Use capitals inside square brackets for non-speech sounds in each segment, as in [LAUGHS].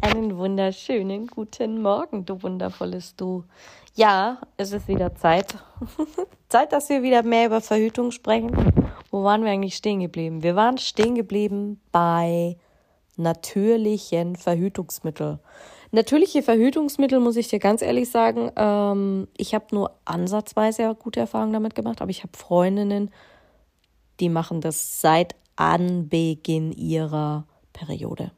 Einen wunderschönen guten Morgen, du wundervolles Du. Ja, es ist wieder Zeit. [LAUGHS] Zeit, dass wir wieder mehr über Verhütung sprechen. Wo waren wir eigentlich stehen geblieben? Wir waren stehen geblieben bei natürlichen Verhütungsmitteln. Natürliche Verhütungsmittel, muss ich dir ganz ehrlich sagen, ähm, ich habe nur ansatzweise gute Erfahrungen damit gemacht, aber ich habe Freundinnen, die machen das seit Anbeginn ihrer Periode.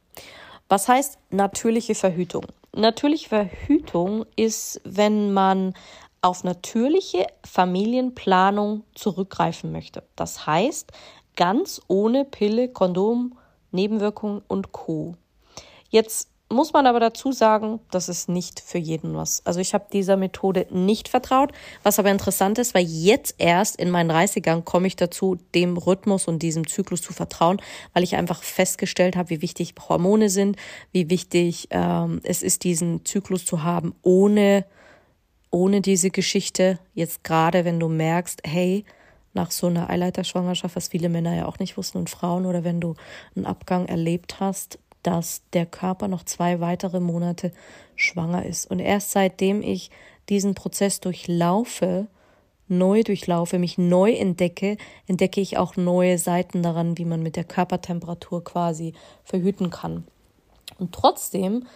Was heißt natürliche Verhütung? Natürliche Verhütung ist, wenn man auf natürliche Familienplanung zurückgreifen möchte. Das heißt, ganz ohne Pille, Kondom, Nebenwirkungen und Co. Jetzt muss man aber dazu sagen, das ist nicht für jeden was. Also ich habe dieser Methode nicht vertraut, was aber interessant ist, weil jetzt erst in meinen 30ern komme ich dazu, dem Rhythmus und diesem Zyklus zu vertrauen, weil ich einfach festgestellt habe, wie wichtig Hormone sind, wie wichtig ähm, es ist, diesen Zyklus zu haben, ohne, ohne diese Geschichte. Jetzt gerade, wenn du merkst, hey, nach so einer Eileiterschwangerschaft, was viele Männer ja auch nicht wussten und Frauen, oder wenn du einen Abgang erlebt hast, dass der Körper noch zwei weitere Monate schwanger ist. Und erst seitdem ich diesen Prozess durchlaufe, neu durchlaufe, mich neu entdecke, entdecke ich auch neue Seiten daran, wie man mit der Körpertemperatur quasi verhüten kann. Und trotzdem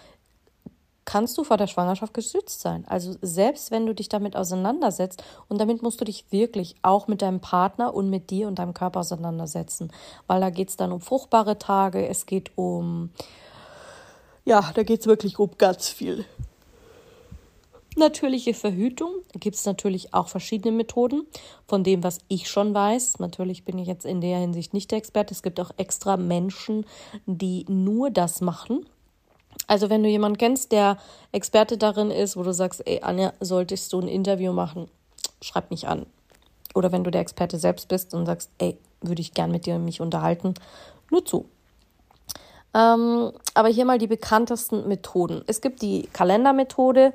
kannst du vor der Schwangerschaft geschützt sein. Also selbst wenn du dich damit auseinandersetzt und damit musst du dich wirklich auch mit deinem Partner und mit dir und deinem Körper auseinandersetzen, weil da geht es dann um fruchtbare Tage, es geht um, ja, da geht es wirklich um ganz viel. Natürliche Verhütung gibt es natürlich auch verschiedene Methoden. Von dem, was ich schon weiß, natürlich bin ich jetzt in der Hinsicht nicht der Experte. Es gibt auch extra Menschen, die nur das machen. Also wenn du jemanden kennst, der Experte darin ist, wo du sagst, ey Anja, solltest du ein Interview machen, schreib mich an. Oder wenn du der Experte selbst bist und sagst, ey, würde ich gern mit dir mich unterhalten, nur zu. Ähm, aber hier mal die bekanntesten Methoden. Es gibt die Kalendermethode,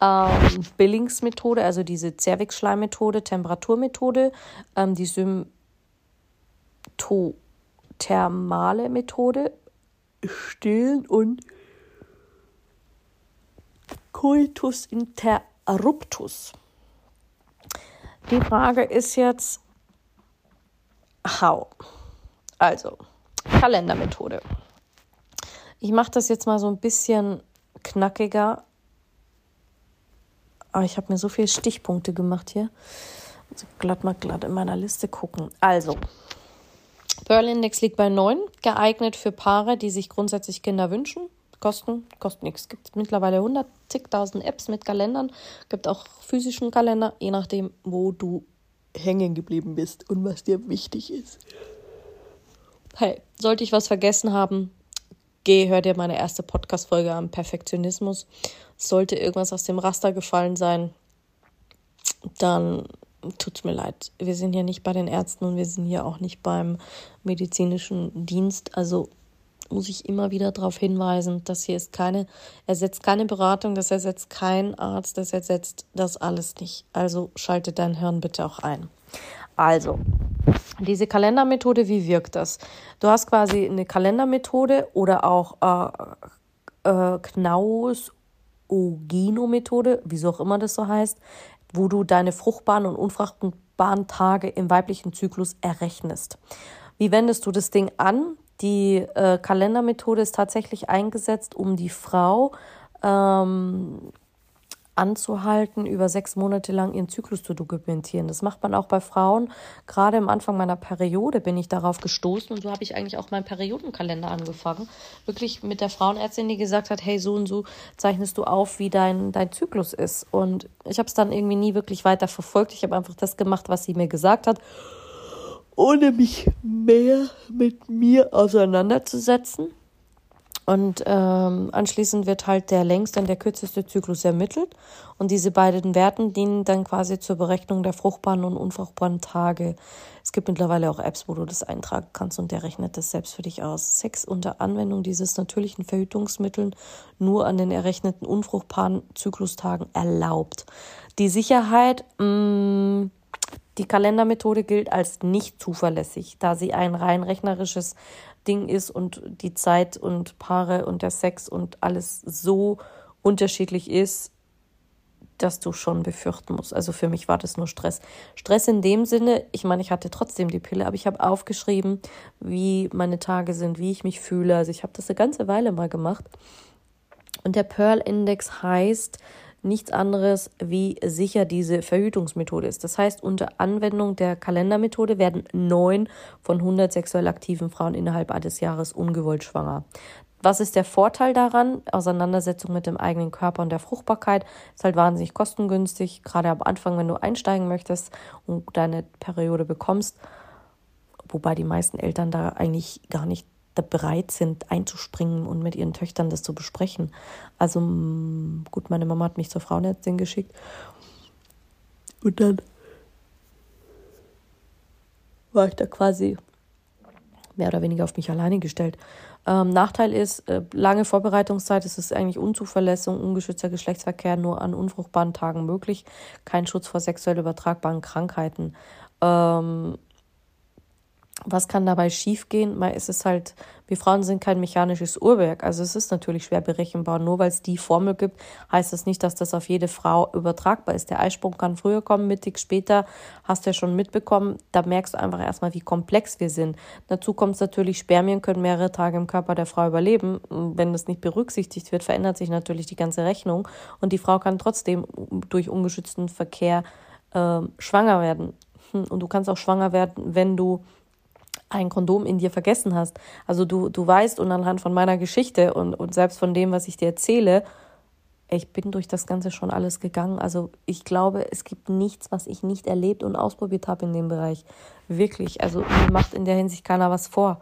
ähm, Billingsmethode, also diese Zervixschleimmethode, Temperaturmethode, ähm, die Symptothermale Methode, Stillen und Coitus interruptus. Die Frage ist jetzt, how? Also, Kalendermethode. Ich mache das jetzt mal so ein bisschen knackiger. Aber ich habe mir so viele Stichpunkte gemacht hier. Also glatt mal glatt in meiner Liste gucken. Also, Pearl Index liegt bei 9, geeignet für Paare, die sich grundsätzlich Kinder wünschen kosten, kostet nichts. Es gibt mittlerweile hundertzigtausend Apps mit Kalendern, gibt auch physischen Kalender, je nachdem, wo du hängen geblieben bist und was dir wichtig ist. Hey, sollte ich was vergessen haben, geh, hör dir meine erste Podcast-Folge am Perfektionismus. Sollte irgendwas aus dem Raster gefallen sein, dann tut's mir leid. Wir sind hier nicht bei den Ärzten und wir sind hier auch nicht beim medizinischen Dienst. Also muss ich immer wieder darauf hinweisen, dass hier ist keine, ersetzt keine Beratung, das ersetzt kein Arzt, das ersetzt das alles nicht. Also schalte dein Hirn bitte auch ein. Also, diese Kalendermethode, wie wirkt das? Du hast quasi eine Kalendermethode oder auch äh, äh, Knaus Ogino-Methode, wieso auch immer das so heißt, wo du deine fruchtbaren und unfruchtbaren Tage im weiblichen Zyklus errechnest. Wie wendest du das Ding an? Die äh, Kalendermethode ist tatsächlich eingesetzt, um die Frau ähm, anzuhalten, über sechs Monate lang ihren Zyklus zu dokumentieren. Das macht man auch bei Frauen. Gerade am Anfang meiner Periode bin ich darauf gestoßen und so habe ich eigentlich auch meinen Periodenkalender angefangen. Wirklich mit der Frauenärztin, die gesagt hat, hey, so und so zeichnest du auf, wie dein, dein Zyklus ist. Und ich habe es dann irgendwie nie wirklich weiter verfolgt. Ich habe einfach das gemacht, was sie mir gesagt hat ohne mich mehr mit mir auseinanderzusetzen. Und ähm, anschließend wird halt der längste und der kürzeste Zyklus ermittelt. Und diese beiden Werten dienen dann quasi zur Berechnung der fruchtbaren und unfruchtbaren Tage. Es gibt mittlerweile auch Apps, wo du das eintragen kannst und der rechnet das selbst für dich aus. Sex unter Anwendung dieses natürlichen Verhütungsmittels nur an den errechneten unfruchtbaren Zyklustagen erlaubt. Die Sicherheit, mh, mm, die Kalendermethode gilt als nicht zuverlässig, da sie ein rein rechnerisches Ding ist und die Zeit und Paare und der Sex und alles so unterschiedlich ist, dass du schon befürchten musst. Also für mich war das nur Stress. Stress in dem Sinne, ich meine, ich hatte trotzdem die Pille, aber ich habe aufgeschrieben, wie meine Tage sind, wie ich mich fühle. Also ich habe das eine ganze Weile mal gemacht. Und der Pearl Index heißt, nichts anderes, wie sicher diese Verhütungsmethode ist. Das heißt, unter Anwendung der Kalendermethode werden neun von 100 sexuell aktiven Frauen innerhalb eines Jahres ungewollt schwanger. Was ist der Vorteil daran? Auseinandersetzung mit dem eigenen Körper und der Fruchtbarkeit ist halt wahnsinnig kostengünstig, gerade am Anfang, wenn du einsteigen möchtest und deine Periode bekommst. Wobei die meisten Eltern da eigentlich gar nicht bereit sind, einzuspringen und mit ihren Töchtern das zu besprechen. Also gut, meine Mama hat mich zur Frauenärztin geschickt. Und dann war ich da quasi mehr oder weniger auf mich alleine gestellt. Ähm, Nachteil ist, äh, lange Vorbereitungszeit, es ist eigentlich Unzuverlässig, ungeschützter Geschlechtsverkehr nur an unfruchtbaren Tagen möglich, kein Schutz vor sexuell übertragbaren Krankheiten. Ähm, was kann dabei schiefgehen? Mal ist es halt, wir Frauen sind kein mechanisches Uhrwerk. Also es ist natürlich schwer berechenbar. Nur weil es die Formel gibt, heißt das nicht, dass das auf jede Frau übertragbar ist. Der Eisprung kann früher kommen, mittig später, hast du ja schon mitbekommen. Da merkst du einfach erstmal, wie komplex wir sind. Dazu kommt es natürlich, Spermien können mehrere Tage im Körper der Frau überleben. Wenn das nicht berücksichtigt wird, verändert sich natürlich die ganze Rechnung. Und die Frau kann trotzdem durch ungeschützten Verkehr äh, schwanger werden. Hm, und du kannst auch schwanger werden, wenn du ein Kondom in dir vergessen hast. Also du, du weißt und anhand von meiner Geschichte und, und selbst von dem, was ich dir erzähle, ich bin durch das Ganze schon alles gegangen. Also ich glaube, es gibt nichts, was ich nicht erlebt und ausprobiert habe in dem Bereich. Wirklich. Also mir macht in der Hinsicht keiner was vor.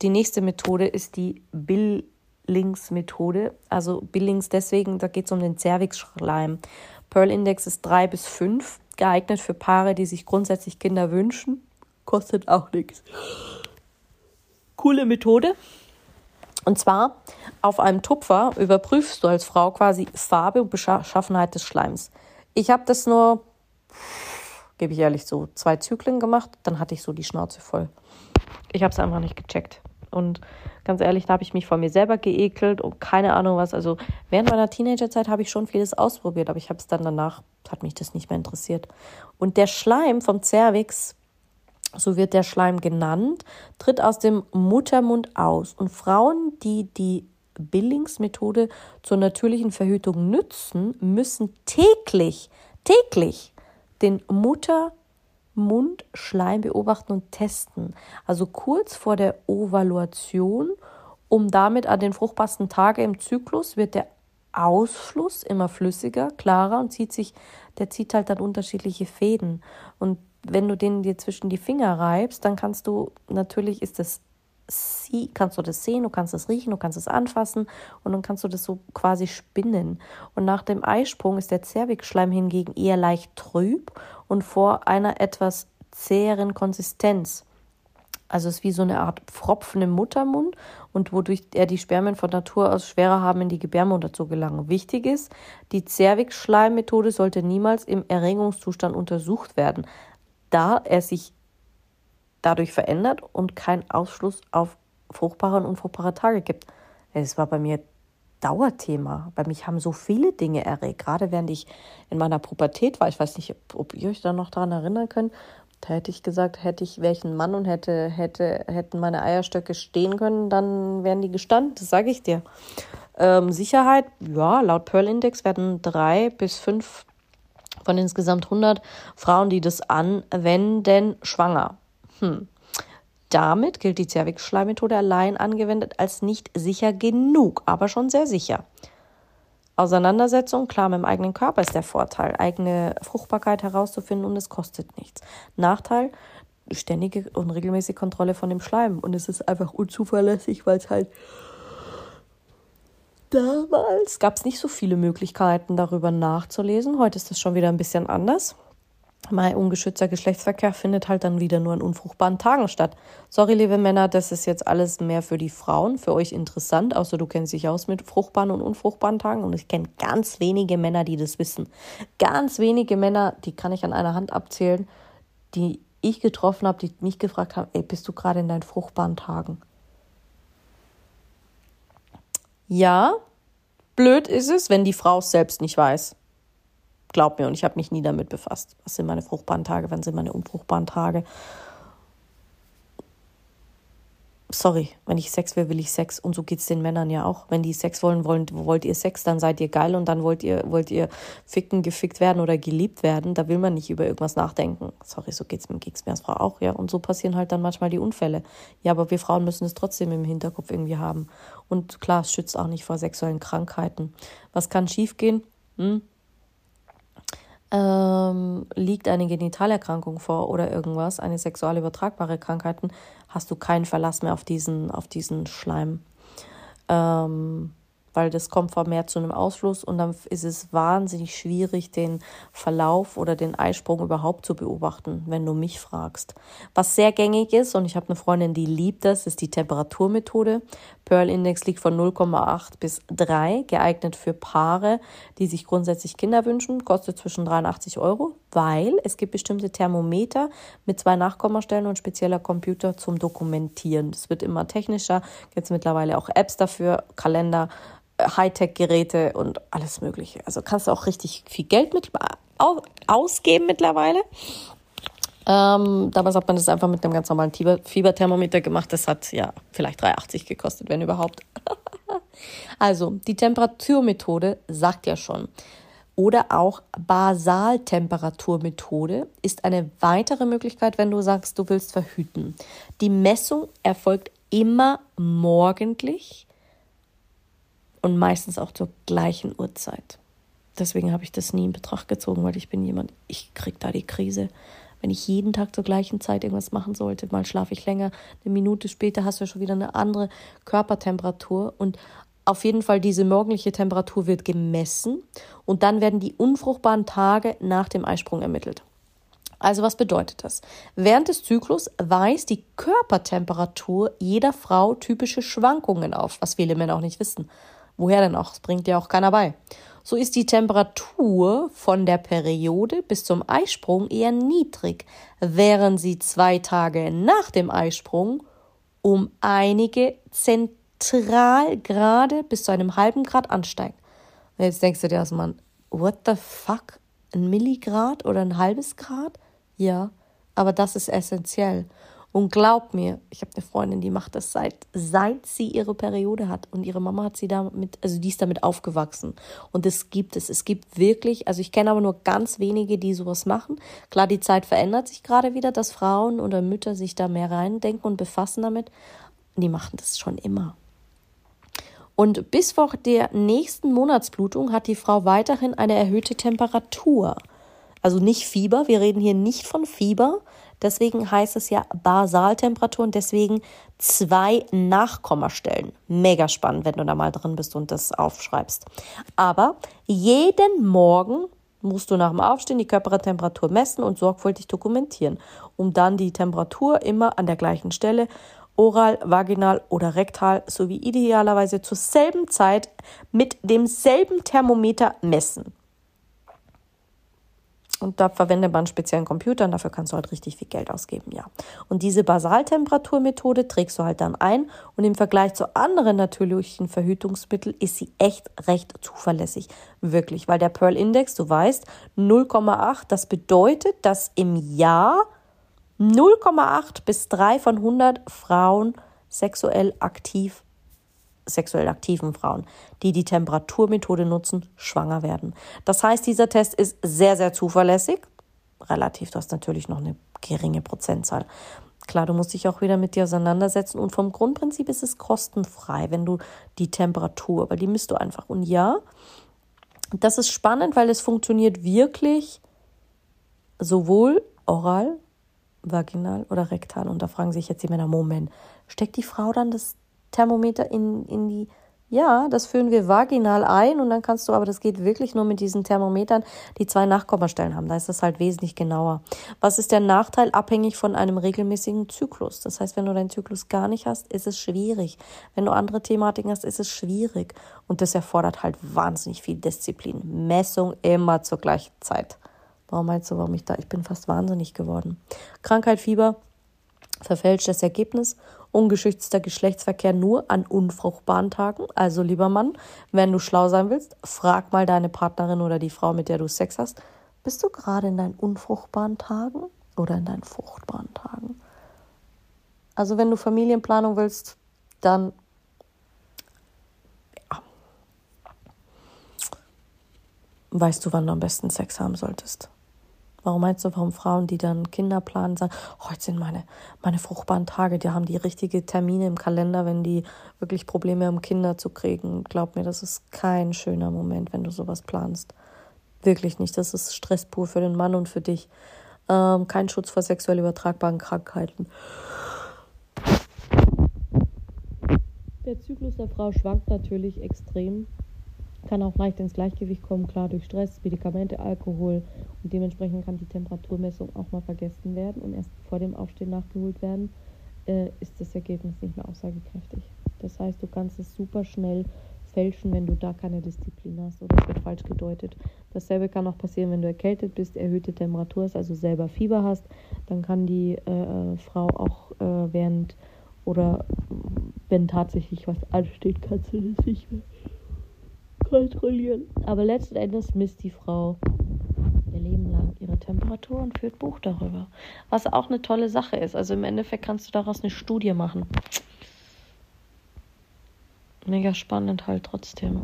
Die nächste Methode ist die Billings-Methode. Also Billings deswegen, da geht es um den Cervix-Schleim. Pearl-Index ist drei bis fünf, geeignet für Paare, die sich grundsätzlich Kinder wünschen kostet auch nichts. Coole Methode. Und zwar auf einem Tupfer überprüfst du als Frau quasi Farbe und Beschaffenheit des Schleims. Ich habe das nur, gebe ich ehrlich so, zwei Zyklen gemacht, dann hatte ich so die Schnauze voll. Ich habe es einfach nicht gecheckt. Und ganz ehrlich, da habe ich mich von mir selber geekelt und keine Ahnung was. Also während meiner Teenagerzeit habe ich schon vieles ausprobiert, aber ich habe es dann danach, hat mich das nicht mehr interessiert. Und der Schleim vom Cervix so wird der Schleim genannt, tritt aus dem Muttermund aus. Und Frauen, die die Billings-Methode zur natürlichen Verhütung nützen, müssen täglich, täglich den Muttermundschleim beobachten und testen. Also kurz vor der Ovaluation, um damit an den fruchtbarsten Tagen im Zyklus wird der Ausfluss immer flüssiger, klarer und zieht sich, der zieht halt dann unterschiedliche Fäden. Und wenn du den dir zwischen die Finger reibst, dann kannst du, natürlich ist das sie, kannst du das sehen, du kannst es riechen, du kannst es anfassen und dann kannst du das so quasi spinnen. Und nach dem Eisprung ist der Zervixschleim hingegen eher leicht trüb und vor einer etwas zäheren Konsistenz. Also es ist wie so eine Art Pfropfen im Muttermund und wodurch er die Spermien von Natur aus schwerer haben, in die Gebärmutter zu gelangen. Wichtig ist, die Zervixschleimmethode sollte niemals im Erregungszustand untersucht werden da er sich dadurch verändert und keinen Ausschluss auf fruchtbare und unfruchtbare Tage gibt. Es war bei mir Dauerthema. Bei mich haben so viele Dinge erregt, gerade während ich in meiner Pubertät war. Ich weiß nicht, ob ihr euch da noch daran erinnern könnt. Da hätte ich gesagt, hätte ich welchen Mann und hätte, hätte, hätten meine Eierstöcke stehen können, dann wären die gestanden. Das sage ich dir. Ähm, Sicherheit, ja, laut Pearl Index werden drei bis fünf von insgesamt 100 Frauen, die das anwenden, schwanger. Hm. Damit gilt die Zervixschleimmethode allein angewendet als nicht sicher genug, aber schon sehr sicher. Auseinandersetzung, klar, mit dem eigenen Körper ist der Vorteil, eigene Fruchtbarkeit herauszufinden und es kostet nichts. Nachteil, ständige und regelmäßige Kontrolle von dem Schleim. Und es ist einfach unzuverlässig, weil es halt damals gab es nicht so viele Möglichkeiten, darüber nachzulesen. Heute ist das schon wieder ein bisschen anders. Mein ungeschützter Geschlechtsverkehr findet halt dann wieder nur an unfruchtbaren Tagen statt. Sorry, liebe Männer, das ist jetzt alles mehr für die Frauen, für euch interessant, außer du kennst dich aus mit fruchtbaren und unfruchtbaren Tagen. Und ich kenne ganz wenige Männer, die das wissen. Ganz wenige Männer, die kann ich an einer Hand abzählen, die ich getroffen habe, die mich gefragt haben, ey, bist du gerade in deinen fruchtbaren Tagen? Ja, blöd ist es, wenn die Frau es selbst nicht weiß. Glaub mir, und ich habe mich nie damit befasst. Was sind meine fruchtbaren Tage, wann sind meine unfruchtbaren Tage? Sorry, wenn ich Sex will, will ich Sex. Und so geht es den Männern ja auch. Wenn die Sex wollen, wollen, wollt ihr Sex, dann seid ihr geil und dann wollt ihr, wollt ihr ficken, gefickt werden oder geliebt werden. Da will man nicht über irgendwas nachdenken. Sorry, so geht's, geht's mir als Frau auch, ja. Und so passieren halt dann manchmal die Unfälle. Ja, aber wir Frauen müssen es trotzdem im Hinterkopf irgendwie haben. Und klar, es schützt auch nicht vor sexuellen Krankheiten. Was kann schiefgehen? Hm? Ähm, liegt eine Genitalerkrankung vor oder irgendwas, eine sexual übertragbare Krankheiten, hast du keinen Verlass mehr auf diesen, auf diesen Schleim. Ähm, weil das kommt vermehrt zu einem Ausfluss und dann ist es wahnsinnig schwierig, den Verlauf oder den Eisprung überhaupt zu beobachten, wenn du mich fragst. Was sehr gängig ist, und ich habe eine Freundin, die liebt das, ist die Temperaturmethode. Pearl Index liegt von 0,8 bis 3, geeignet für Paare, die sich grundsätzlich Kinder wünschen, kostet zwischen 83 Euro, weil es gibt bestimmte Thermometer mit zwei Nachkommastellen und spezieller Computer zum Dokumentieren. Das wird immer technischer, gibt es mittlerweile auch Apps dafür, Kalender, Hightech-Geräte und alles Mögliche. Also kannst du auch richtig viel Geld mit ausgeben mittlerweile. Ähm, damals hat man das einfach mit einem ganz normalen Fieberthermometer gemacht. Das hat ja vielleicht 3,80 gekostet, wenn überhaupt. [LAUGHS] also, die Temperaturmethode sagt ja schon. Oder auch Basaltemperaturmethode ist eine weitere Möglichkeit, wenn du sagst, du willst verhüten. Die Messung erfolgt immer morgendlich und meistens auch zur gleichen Uhrzeit. Deswegen habe ich das nie in Betracht gezogen, weil ich bin jemand, ich kriege da die Krise. Wenn ich jeden Tag zur gleichen Zeit irgendwas machen sollte, mal schlafe ich länger, eine Minute später hast du ja schon wieder eine andere Körpertemperatur und auf jeden Fall diese morgendliche Temperatur wird gemessen und dann werden die unfruchtbaren Tage nach dem Eisprung ermittelt. Also was bedeutet das? Während des Zyklus weist die Körpertemperatur jeder Frau typische Schwankungen auf, was viele Männer auch nicht wissen. Woher denn auch? Das bringt ja auch keiner bei. So ist die Temperatur von der Periode bis zum Eisprung eher niedrig, während sie zwei Tage nach dem Eisprung um einige Zentralgrade bis zu einem halben Grad ansteigt. Und jetzt denkst du dir erstmal, what the fuck? Ein Milligrad oder ein halbes Grad? Ja, aber das ist essentiell. Und glaub mir, ich habe eine Freundin, die macht das seit, seit sie ihre Periode hat. Und ihre Mama hat sie damit, also die ist damit aufgewachsen. Und es gibt es. Es gibt wirklich, also ich kenne aber nur ganz wenige, die sowas machen. Klar, die Zeit verändert sich gerade wieder, dass Frauen oder Mütter sich da mehr reindenken und befassen damit. Die machen das schon immer. Und bis vor der nächsten Monatsblutung hat die Frau weiterhin eine erhöhte Temperatur. Also nicht Fieber, wir reden hier nicht von Fieber, Deswegen heißt es ja Basaltemperatur und deswegen zwei Nachkommastellen. Mega spannend, wenn du da mal drin bist und das aufschreibst. Aber jeden Morgen musst du nach dem Aufstehen die Körpertemperatur messen und sorgfältig dokumentieren, um dann die Temperatur immer an der gleichen Stelle oral, vaginal oder rektal sowie idealerweise zur selben Zeit mit demselben Thermometer messen. Und da verwendet man einen speziellen Computer und dafür kannst du halt richtig viel Geld ausgeben, ja. Und diese Basaltemperaturmethode trägst du halt dann ein und im Vergleich zu anderen natürlichen Verhütungsmitteln ist sie echt recht zuverlässig. Wirklich, weil der Pearl Index, du weißt, 0,8, das bedeutet, dass im Jahr 0,8 bis 3 von 100 Frauen sexuell aktiv sexuell aktiven Frauen, die die Temperaturmethode nutzen, schwanger werden. Das heißt, dieser Test ist sehr, sehr zuverlässig. Relativ, du hast natürlich noch eine geringe Prozentzahl. Klar, du musst dich auch wieder mit dir auseinandersetzen und vom Grundprinzip ist es kostenfrei, wenn du die Temperatur, weil die misst du einfach. Und ja, das ist spannend, weil es funktioniert wirklich sowohl oral vaginal oder rektal. Und da fragen sich jetzt die Männer, Moment, steckt die Frau dann das Thermometer in, in die ja, das führen wir vaginal ein und dann kannst du, aber das geht wirklich nur mit diesen Thermometern, die zwei Nachkommastellen haben. Da ist das halt wesentlich genauer. Was ist der Nachteil? Abhängig von einem regelmäßigen Zyklus. Das heißt, wenn du deinen Zyklus gar nicht hast, ist es schwierig. Wenn du andere Thematiken hast, ist es schwierig. Und das erfordert halt wahnsinnig viel Disziplin. Messung immer zur gleichen Zeit. Warum meinst du, warum ich da? Ich bin fast wahnsinnig geworden. Krankheit, Fieber, verfälschtes Ergebnis ungeschützter Geschlechtsverkehr nur an unfruchtbaren Tagen. Also lieber Mann, wenn du schlau sein willst, frag mal deine Partnerin oder die Frau, mit der du Sex hast, bist du gerade in deinen unfruchtbaren Tagen oder in deinen fruchtbaren Tagen? Also wenn du Familienplanung willst, dann weißt du, wann du am besten Sex haben solltest. Warum meinst du, warum Frauen, die dann Kinder planen, sagen, heute sind meine, meine fruchtbaren Tage, die haben die richtige Termine im Kalender, wenn die wirklich Probleme haben, Kinder zu kriegen. Glaub mir, das ist kein schöner Moment, wenn du sowas planst. Wirklich nicht. Das ist Stress pur für den Mann und für dich. Ähm, kein Schutz vor sexuell übertragbaren Krankheiten. Der Zyklus der Frau schwankt natürlich extrem kann auch leicht ins Gleichgewicht kommen, klar durch Stress, Medikamente, Alkohol und dementsprechend kann die Temperaturmessung auch mal vergessen werden und erst vor dem Aufstehen nachgeholt werden, äh, ist das Ergebnis nicht mehr aussagekräftig. Das heißt, du kannst es super schnell fälschen, wenn du da keine Disziplin hast oder es wird falsch gedeutet. Dasselbe kann auch passieren, wenn du erkältet bist, erhöhte Temperatur hast, also selber Fieber hast, dann kann die äh, Frau auch äh, während oder wenn tatsächlich was ansteht, kannst du das nicht mehr kontrollieren. Aber letzten Endes misst die Frau ihr Leben lang ihre Temperatur und führt Buch darüber. Was auch eine tolle Sache ist. Also im Endeffekt kannst du daraus eine Studie machen. Mega spannend halt trotzdem.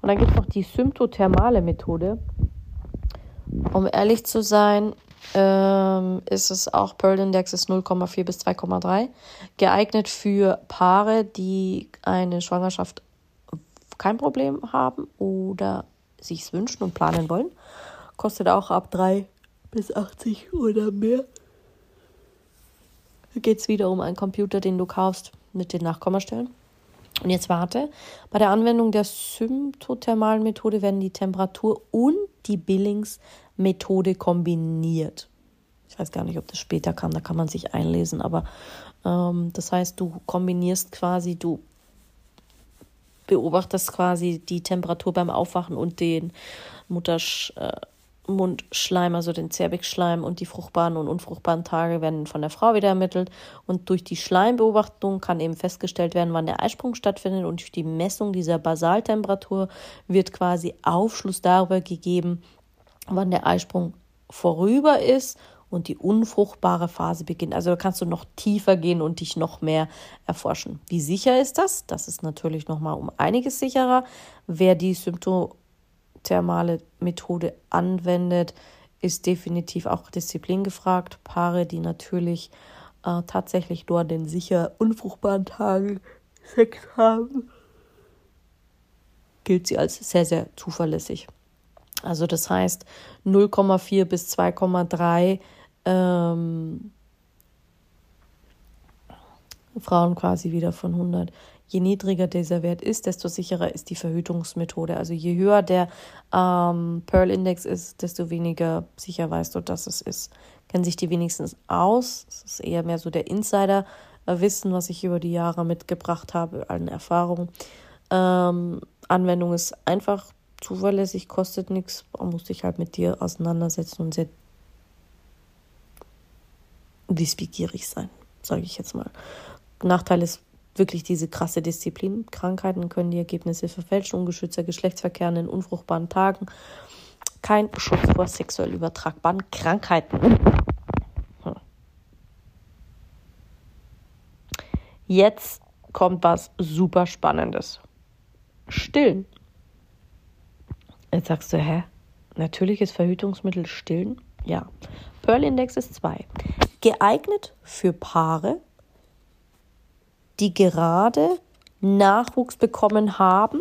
Und dann gibt es noch die symptothermale Methode. Um ehrlich zu sein, ähm, ist es auch Pearl Index ist 0,4 bis 2,3. Geeignet für Paare, die eine Schwangerschaft kein Problem haben oder sich wünschen und planen wollen. Kostet auch ab 3 bis 80 oder mehr. Geht es wieder um einen Computer, den du kaufst mit den Nachkommastellen. Und jetzt warte, bei der Anwendung der symptothermalen Methode werden die Temperatur und die Billingsmethode kombiniert. Ich weiß gar nicht, ob das später kam, da kann man sich einlesen, aber ähm, das heißt, du kombinierst quasi, du beobachtest quasi die Temperatur beim Aufwachen und den Muttersch, äh, Mundschleim, also den Zervixschleim und die fruchtbaren und unfruchtbaren Tage werden von der Frau wieder ermittelt. Und durch die Schleimbeobachtung kann eben festgestellt werden, wann der Eisprung stattfindet. Und durch die Messung dieser Basaltemperatur wird quasi Aufschluss darüber gegeben, wann der Eisprung vorüber ist und die unfruchtbare Phase beginnt. Also da kannst du noch tiefer gehen und dich noch mehr erforschen. Wie sicher ist das? Das ist natürlich noch mal um einiges sicherer. Wer die Symptome thermale Methode anwendet, ist definitiv auch Disziplin gefragt. Paare, die natürlich äh, tatsächlich nur an den sicher unfruchtbaren Tagen Sex haben, gilt sie als sehr, sehr zuverlässig. Also das heißt 0,4 bis 2,3 ähm, Frauen quasi wieder von 100 je niedriger dieser Wert ist, desto sicherer ist die Verhütungsmethode. Also je höher der ähm, Pearl-Index ist, desto weniger sicher weißt du, dass es ist. Kennen sich die wenigstens aus. Das ist eher mehr so der Insider-Wissen, was ich über die Jahre mitgebracht habe, an Erfahrungen. Ähm, Anwendung ist einfach zuverlässig, kostet nichts. Muss sich halt mit dir auseinandersetzen und sehr wissbegierig sein, sage ich jetzt mal. Nachteil ist wirklich diese krasse Disziplin. Krankheiten können die Ergebnisse verfälschen, ungeschützter Geschlechtsverkehr in unfruchtbaren Tagen. Kein Schutz vor sexuell übertragbaren Krankheiten. Jetzt kommt was super Spannendes. Stillen. Jetzt sagst du, hä? Natürliches Verhütungsmittel stillen? Ja. Pearl Index ist 2. Geeignet für Paare, die gerade Nachwuchs bekommen haben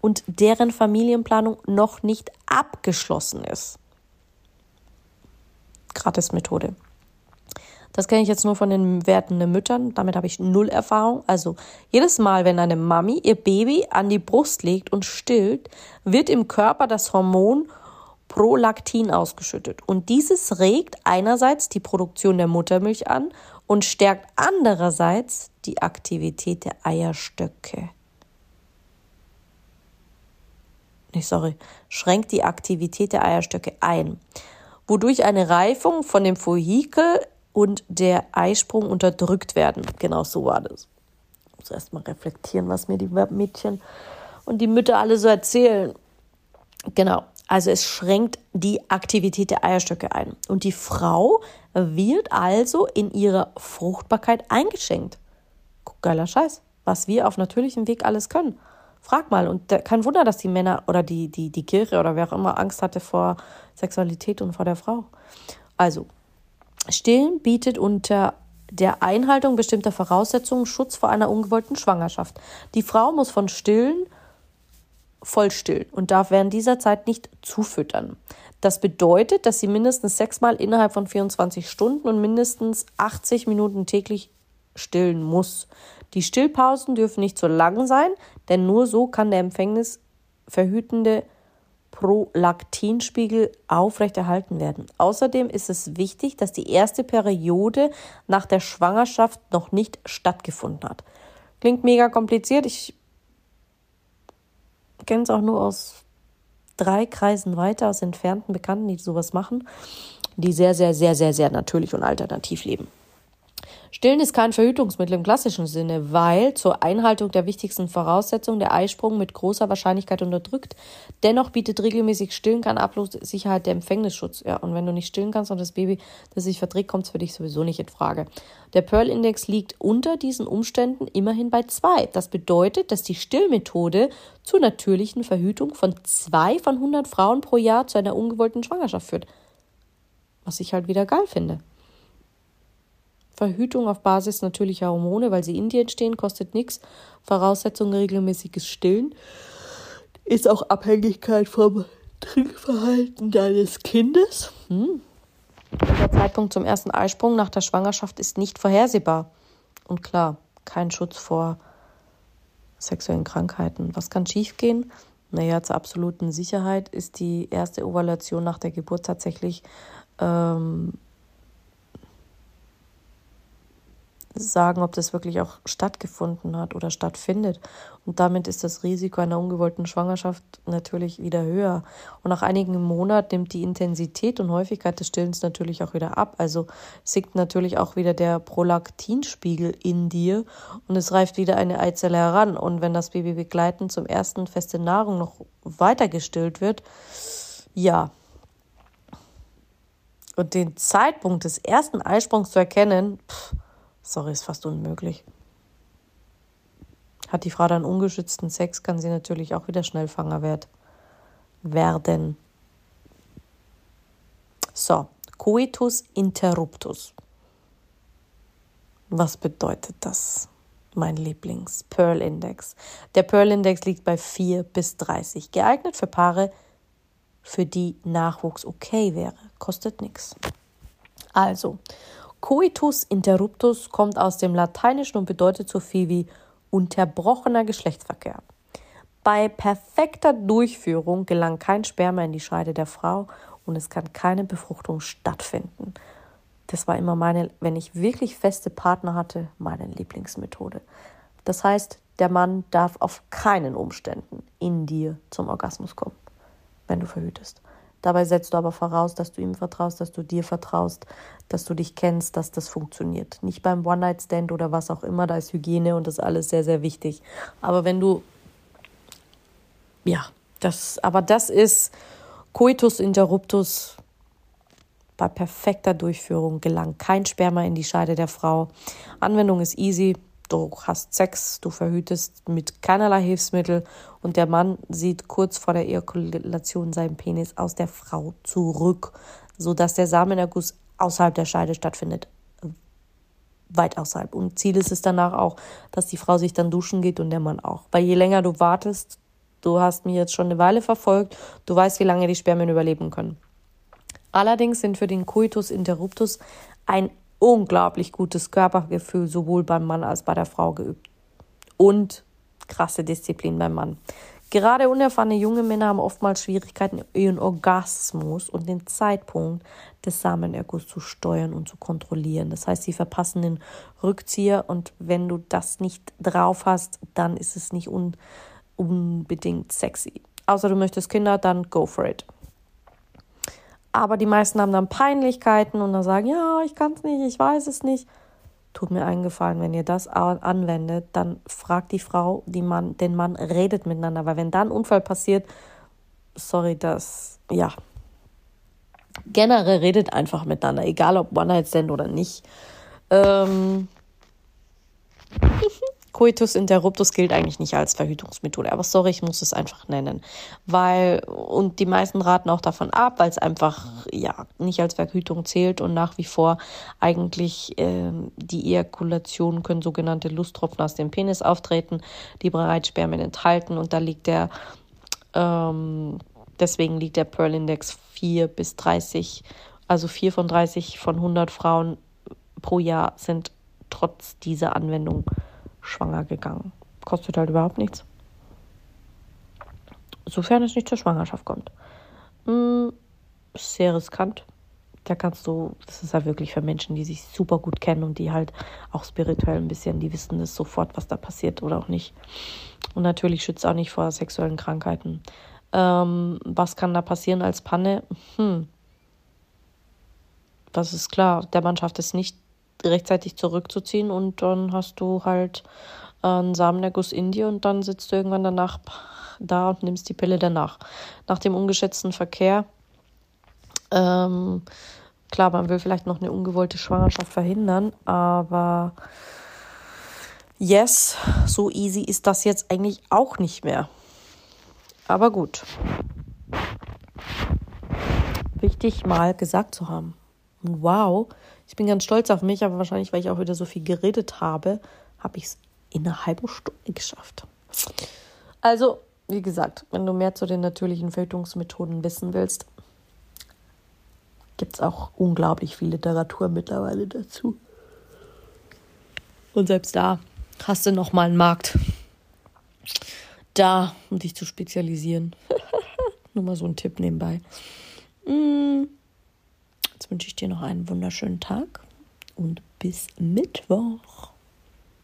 und deren Familienplanung noch nicht abgeschlossen ist. Gratis-Methode. Das kenne ich jetzt nur von den werdenden Müttern. Damit habe ich null Erfahrung. Also jedes Mal, wenn eine Mami ihr Baby an die Brust legt und stillt, wird im Körper das Hormon Prolaktin ausgeschüttet. Und dieses regt einerseits die Produktion der Muttermilch an und stärkt andererseits die Aktivität der Eierstöcke. Nee, sorry, schränkt die Aktivität der Eierstöcke ein, wodurch eine Reifung von dem Follikel und der Eisprung unterdrückt werden. Genau so war das. Ich muss erst mal reflektieren, was mir die Mädchen und die Mütter alle so erzählen. Genau. Also es schränkt die Aktivität der Eierstöcke ein. Und die Frau wird also in ihrer Fruchtbarkeit eingeschenkt. Geiler Scheiß, was wir auf natürlichem Weg alles können. Frag mal. Und kein Wunder, dass die Männer oder die, die, die Kirche oder wer auch immer Angst hatte vor Sexualität und vor der Frau. Also, Stillen bietet unter der Einhaltung bestimmter Voraussetzungen Schutz vor einer ungewollten Schwangerschaft. Die Frau muss von Stillen voll stillen und darf während dieser Zeit nicht zufüttern. Das bedeutet, dass sie mindestens sechsmal innerhalb von 24 Stunden und mindestens 80 Minuten täglich stillen muss. Die Stillpausen dürfen nicht so lang sein, denn nur so kann der Empfängnis verhütende Prolaktinspiegel aufrechterhalten werden. Außerdem ist es wichtig, dass die erste Periode nach der Schwangerschaft noch nicht stattgefunden hat. Klingt mega kompliziert. Ich kenne es auch nur aus drei Kreisen weiter, aus entfernten Bekannten, die sowas machen, die sehr, sehr, sehr, sehr, sehr natürlich und alternativ leben. Stillen ist kein Verhütungsmittel im klassischen Sinne, weil zur Einhaltung der wichtigsten Voraussetzungen der Eisprung mit großer Wahrscheinlichkeit unterdrückt. Dennoch bietet regelmäßig Stillen keine Abluftsicherheit der Empfängnisschutz. Ja, und wenn du nicht stillen kannst und das Baby, das sich verträgt, kommt es für dich sowieso nicht in Frage. Der Pearl-Index liegt unter diesen Umständen immerhin bei zwei. Das bedeutet, dass die Stillmethode zur natürlichen Verhütung von zwei von 100 Frauen pro Jahr zu einer ungewollten Schwangerschaft führt. Was ich halt wieder geil finde. Verhütung auf Basis natürlicher Hormone, weil sie in dir entstehen, kostet nichts. Voraussetzung regelmäßiges Stillen ist auch Abhängigkeit vom Trinkverhalten deines Kindes. Hm. Der Zeitpunkt zum ersten Eisprung nach der Schwangerschaft ist nicht vorhersehbar. Und klar, kein Schutz vor sexuellen Krankheiten. Was kann schiefgehen? Naja, zur absoluten Sicherheit ist die erste Ovulation nach der Geburt tatsächlich ähm, sagen, ob das wirklich auch stattgefunden hat oder stattfindet. Und damit ist das Risiko einer ungewollten Schwangerschaft natürlich wieder höher. Und nach einigen Monaten nimmt die Intensität und Häufigkeit des Stillens natürlich auch wieder ab. Also sinkt natürlich auch wieder der Prolaktinspiegel in dir und es reift wieder eine Eizelle heran. Und wenn das Baby begleitend zum ersten feste Nahrung noch weiter gestillt wird, ja, und den Zeitpunkt des ersten Eisprungs zu erkennen, pff, Sorry, ist fast unmöglich. Hat die Frau dann ungeschützten Sex, kann sie natürlich auch wieder Schnellfanger werden. So, Coitus interruptus. Was bedeutet das? Mein Lieblings Pearl Index. Der Pearl Index liegt bei 4 bis 30. Geeignet für Paare, für die Nachwuchs okay wäre. Kostet nichts. Also, Coitus interruptus kommt aus dem Lateinischen und bedeutet so viel wie unterbrochener Geschlechtsverkehr. Bei perfekter Durchführung gelangt kein Sperma in die Scheide der Frau und es kann keine Befruchtung stattfinden. Das war immer meine, wenn ich wirklich feste Partner hatte, meine Lieblingsmethode. Das heißt, der Mann darf auf keinen Umständen in dir zum Orgasmus kommen, wenn du verhütest. Dabei setzt du aber voraus, dass du ihm vertraust, dass du dir vertraust, dass du dich kennst, dass das funktioniert. Nicht beim One-Night-Stand oder was auch immer, da ist Hygiene und das alles sehr, sehr wichtig. Aber wenn du, ja, das, aber das ist Coitus interruptus. Bei perfekter Durchführung gelangt kein Sperma in die Scheide der Frau. Anwendung ist easy du hast Sex, du verhütest mit keinerlei Hilfsmittel und der Mann sieht kurz vor der Ejakulation seinen Penis aus der Frau zurück, sodass der Samenerguss außerhalb der Scheide stattfindet. Weit außerhalb. Und Ziel ist es danach auch, dass die Frau sich dann duschen geht und der Mann auch. Weil je länger du wartest, du hast mich jetzt schon eine Weile verfolgt, du weißt, wie lange die Spermien überleben können. Allerdings sind für den Coitus interruptus ein unglaublich gutes Körpergefühl sowohl beim Mann als bei der Frau geübt. Und krasse Disziplin beim Mann. Gerade unerfahrene junge Männer haben oftmals Schwierigkeiten, ihren Orgasmus und den Zeitpunkt des Samenerguss zu steuern und zu kontrollieren. Das heißt, sie verpassen den Rückzieher und wenn du das nicht drauf hast, dann ist es nicht un unbedingt sexy. Außer du möchtest Kinder, dann go for it. Aber die meisten haben dann Peinlichkeiten und dann sagen, ja, ich kann es nicht, ich weiß es nicht. Tut mir eingefallen, wenn ihr das anwendet, dann fragt die Frau die Mann, den Mann, redet miteinander, weil wenn da ein Unfall passiert, sorry, das, ja, generell redet einfach miteinander, egal ob One-Night-Stand oder nicht. Ähm, [LAUGHS] Coitus interruptus gilt eigentlich nicht als Verhütungsmethode, aber sorry, ich muss es einfach nennen, weil und die meisten raten auch davon ab, weil es einfach ja nicht als Verhütung zählt und nach wie vor eigentlich äh, die Ejakulation können sogenannte Lusttropfen aus dem Penis auftreten, die bereits Spermien enthalten. Und da liegt der ähm, deswegen liegt der Pearl Index 4 bis 30, also 4 von 30 von 100 Frauen pro Jahr sind trotz dieser Anwendung schwanger gegangen. Kostet halt überhaupt nichts. Sofern es nicht zur Schwangerschaft kommt. Hm, sehr riskant. Da kannst du, das ist halt wirklich für Menschen, die sich super gut kennen und die halt auch spirituell ein bisschen, die wissen es sofort, was da passiert oder auch nicht. Und natürlich schützt auch nicht vor sexuellen Krankheiten. Ähm, was kann da passieren als Panne? Hm. Das ist klar, der Mann schafft es nicht, rechtzeitig zurückzuziehen und dann hast du halt einen Samenerguss in dir und dann sitzt du irgendwann danach da und nimmst die Pille danach. Nach dem ungeschätzten Verkehr, ähm, klar, man will vielleicht noch eine ungewollte Schwangerschaft verhindern, aber yes, so easy ist das jetzt eigentlich auch nicht mehr. Aber gut. Wichtig mal gesagt zu haben. Wow, ich bin ganz stolz auf mich, aber wahrscheinlich, weil ich auch wieder so viel geredet habe, habe ich es in einer halben Stunde geschafft. Also, wie gesagt, wenn du mehr zu den natürlichen Verhütungsmethoden wissen willst, gibt es auch unglaublich viel Literatur mittlerweile dazu. Und selbst da hast du noch mal einen Markt. Da, um dich zu spezialisieren. [LAUGHS] Nur mal so ein Tipp nebenbei. Mm. Wünsche ich dir noch einen wunderschönen Tag und bis Mittwoch.